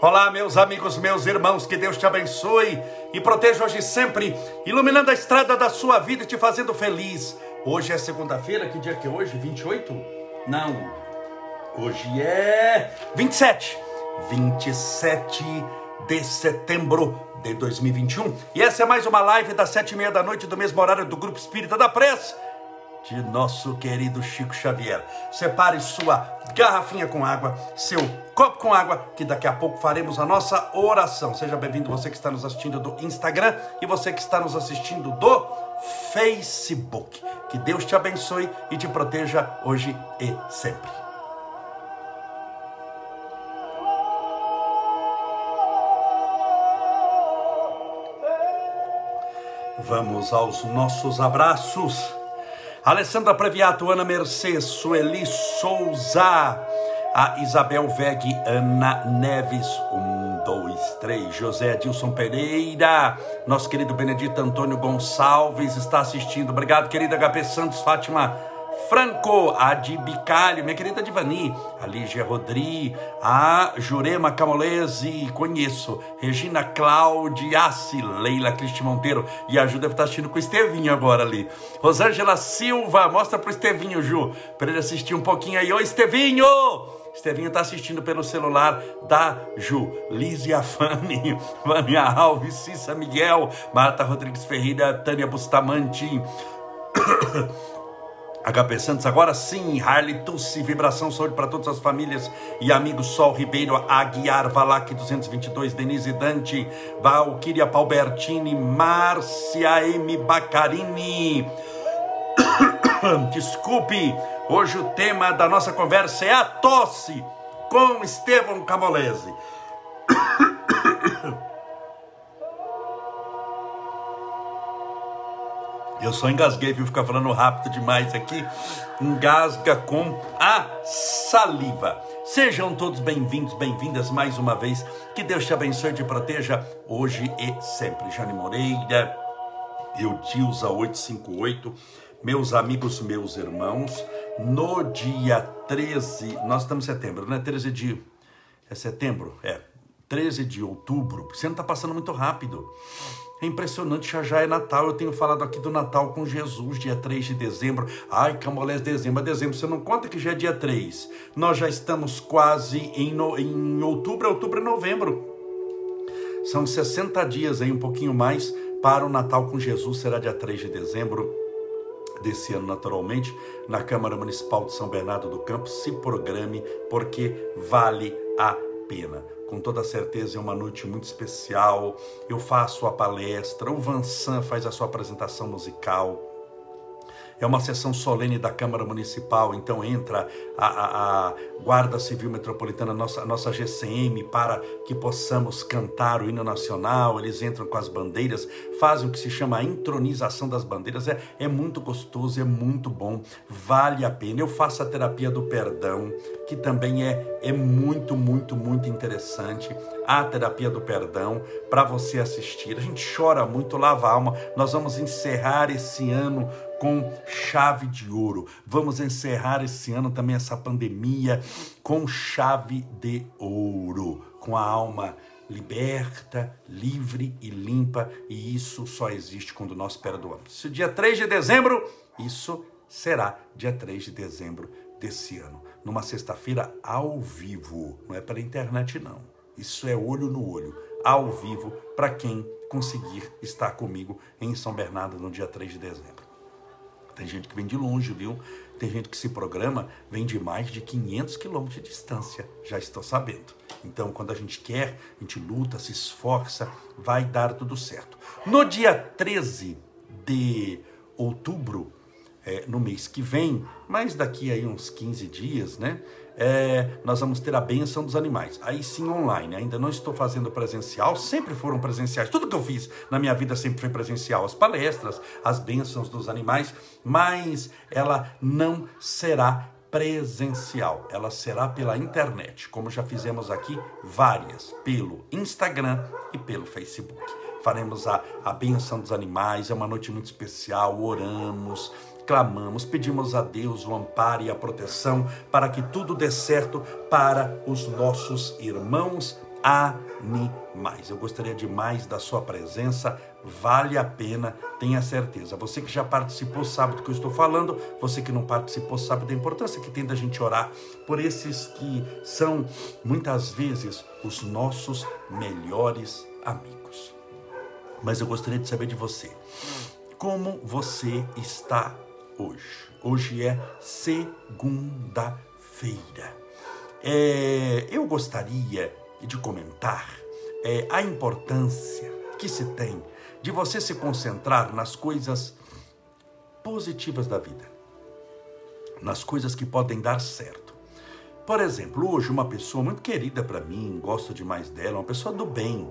Olá, meus amigos, meus irmãos, que Deus te abençoe e proteja hoje sempre, iluminando a estrada da sua vida e te fazendo feliz. Hoje é segunda-feira, que dia que é hoje? 28? Não, hoje é 27. 27 de setembro de 2021. E essa é mais uma live das sete e meia da noite do mesmo horário do Grupo Espírita da Prece de nosso querido Chico Xavier. Separe sua garrafinha com água, seu copo com água, que daqui a pouco faremos a nossa oração. Seja bem-vindo você que está nos assistindo do Instagram e você que está nos assistindo do Facebook. Que Deus te abençoe e te proteja hoje e sempre. Vamos aos nossos abraços. Alessandra Previato, Ana Mercedes, Sueli Souza, a Isabel Veg, Ana Neves, um, dois, três, José Adilson Pereira, nosso querido Benedito Antônio Gonçalves está assistindo. Obrigado, querida HP Santos, Fátima Franco, a de Bicalho, minha querida Divani, a Lígia Rodri, a Jurema Camolese, conheço, Regina Claudiace, Leila Cristi Monteiro, e a Ju deve estar assistindo com o Estevinho agora ali. Rosângela Silva, mostra pro Estevinho, Ju, para ele assistir um pouquinho aí. Ô Estevinho! Estevinho está assistindo pelo celular da Ju, Lízia Fanny, Vânia Alves, Cissa Miguel, Marta Rodrigues Ferreira, Tânia Bustamante, HP Santos, agora sim, Harley Tussi, vibração, saúde para todas as famílias e amigos, Sol Ribeiro, Aguiar, Valac 222, Denise Dante, Valquíria Palbertini, Márcia M. Bacarini. Desculpe, hoje o tema da nossa conversa é a tosse com Estevão Camolese. Eu só engasguei, viu? Ficar falando rápido demais aqui. Engasga com a saliva. Sejam todos bem-vindos, bem-vindas mais uma vez. Que Deus te abençoe e te proteja hoje e sempre. Jane Moreira, Eudilza 858, meus amigos, meus irmãos. No dia 13, nós estamos em setembro, né? 13 de. É setembro? É. 13 de outubro. Você não está passando muito rápido. É impressionante, já já é Natal. Eu tenho falado aqui do Natal com Jesus, dia 3 de dezembro. Ai, Camolés, dezembro, é dezembro. Você não conta que já é dia 3. Nós já estamos quase em, no, em outubro, outubro e novembro. São 60 dias aí, um pouquinho mais, para o Natal com Jesus. Será dia 3 de dezembro desse ano, naturalmente, na Câmara Municipal de São Bernardo do Campo. Se programe, porque vale a pena com toda certeza é uma noite muito especial. Eu faço a palestra, o Vansan faz a sua apresentação musical. É uma sessão solene da Câmara Municipal, então entra a, a, a Guarda Civil Metropolitana, a nossa, a nossa GCM, para que possamos cantar o hino nacional. Eles entram com as bandeiras, fazem o que se chama a intronização das bandeiras. É, é muito gostoso, é muito bom, vale a pena. Eu faço a terapia do perdão, que também é, é muito, muito, muito interessante. A terapia do perdão, para você assistir. A gente chora muito, lava a alma. Nós vamos encerrar esse ano com chave de ouro. Vamos encerrar esse ano também essa pandemia com chave de ouro, com a alma liberta, livre e limpa, e isso só existe quando nós perdoamos. Se dia 3 de dezembro, isso será dia 3 de dezembro desse ano, numa sexta-feira ao vivo, não é pela internet não. Isso é olho no olho, ao vivo, para quem conseguir estar comigo em São Bernardo no dia 3 de dezembro. Tem gente que vem de longe, viu? Tem gente que se programa, vem de mais de 500 quilômetros de distância, já estou sabendo. Então, quando a gente quer, a gente luta, se esforça, vai dar tudo certo. No dia 13 de outubro, é, no mês que vem, mas daqui aí uns 15 dias, né? é, nós vamos ter a benção dos animais. Aí sim online. Ainda não estou fazendo presencial, sempre foram presenciais. Tudo que eu fiz na minha vida sempre foi presencial. As palestras, as bênçãos dos animais, mas ela não será presencial. Ela será pela internet, como já fizemos aqui várias, pelo Instagram e pelo Facebook. Faremos a, a benção dos animais, é uma noite muito especial, oramos, clamamos, pedimos a Deus o amparo e a proteção para que tudo dê certo para os nossos irmãos animais. Eu gostaria demais da sua presença, vale a pena, tenha certeza. Você que já participou sabe do que eu estou falando, você que não participou sabe da importância que tem da gente orar por esses que são muitas vezes os nossos melhores amigos. Mas eu gostaria de saber de você. Como você está hoje? Hoje é segunda-feira. É, eu gostaria de comentar é, a importância que se tem de você se concentrar nas coisas positivas da vida, nas coisas que podem dar certo. Por exemplo, hoje uma pessoa muito querida para mim, gosto demais dela, uma pessoa do bem,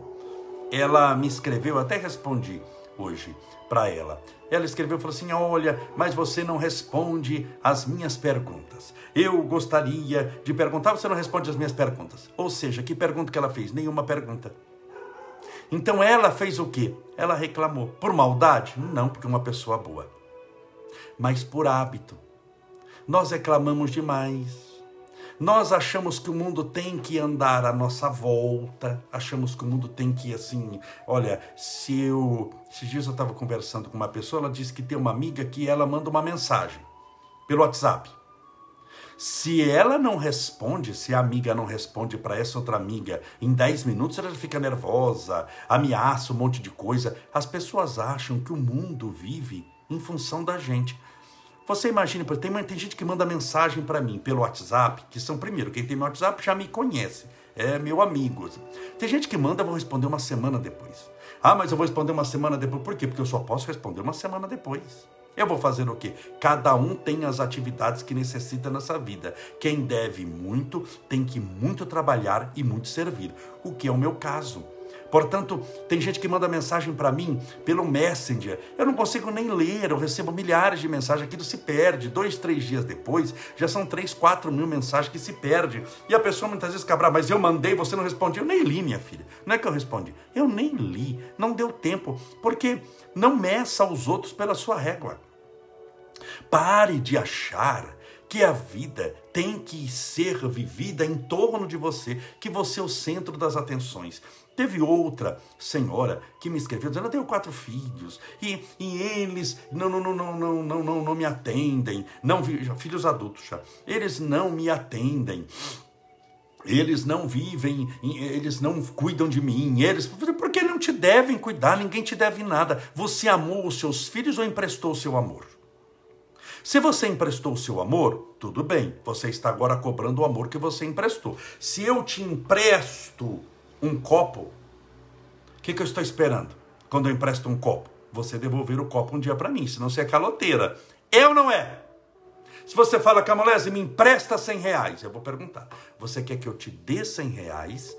ela me escreveu, até respondi hoje para ela. Ela escreveu falou assim: Olha, mas você não responde as minhas perguntas. Eu gostaria de perguntar, você não responde as minhas perguntas. Ou seja, que pergunta que ela fez? Nenhuma pergunta. Então ela fez o quê? Ela reclamou. Por maldade? Não, porque é uma pessoa boa. Mas por hábito. Nós reclamamos demais nós achamos que o mundo tem que andar à nossa volta, achamos que o mundo tem que, assim, olha, se eu. Esses dias eu estava conversando com uma pessoa, ela disse que tem uma amiga que ela manda uma mensagem pelo WhatsApp. Se ela não responde, se a amiga não responde para essa outra amiga em 10 minutos, ela fica nervosa, ameaça um monte de coisa. As pessoas acham que o mundo vive em função da gente. Você imagina, tem, tem gente que manda mensagem para mim pelo WhatsApp, que são, primeiro, quem tem meu WhatsApp já me conhece, é meu amigo. Tem gente que manda, eu vou responder uma semana depois. Ah, mas eu vou responder uma semana depois. Por quê? Porque eu só posso responder uma semana depois. Eu vou fazer o quê? Cada um tem as atividades que necessita nessa vida. Quem deve muito tem que muito trabalhar e muito servir, o que é o meu caso. Portanto, tem gente que manda mensagem para mim pelo Messenger. Eu não consigo nem ler, eu recebo milhares de mensagens, aquilo se perde. Dois, três dias depois, já são três, quatro mil mensagens que se perde. E a pessoa muitas vezes cabra, mas eu mandei, você não respondeu. Eu nem li, minha filha. Não é que eu respondi. Eu nem li. Não deu tempo. Porque não meça os outros pela sua régua. Pare de achar que a vida tem que ser vivida em torno de você, que você é o centro das atenções. Teve outra senhora que me escreveu dizendo: Eu tenho quatro filhos e, e eles não, não, não, não, não, não, não, me atendem. Não, filhos adultos já. Eles não me atendem. Eles não vivem, eles não cuidam de mim. Eles, porque não te devem cuidar, ninguém te deve nada. Você amou os seus filhos ou emprestou o seu amor? Se você emprestou o seu amor, tudo bem, você está agora cobrando o amor que você emprestou. Se eu te empresto um copo, o que, que eu estou esperando quando eu empresto um copo? Você devolver o copo um dia para mim, senão você é caloteira. Eu não é. Se você fala, Camolese, me empresta 100 reais, eu vou perguntar, você quer que eu te dê 100 reais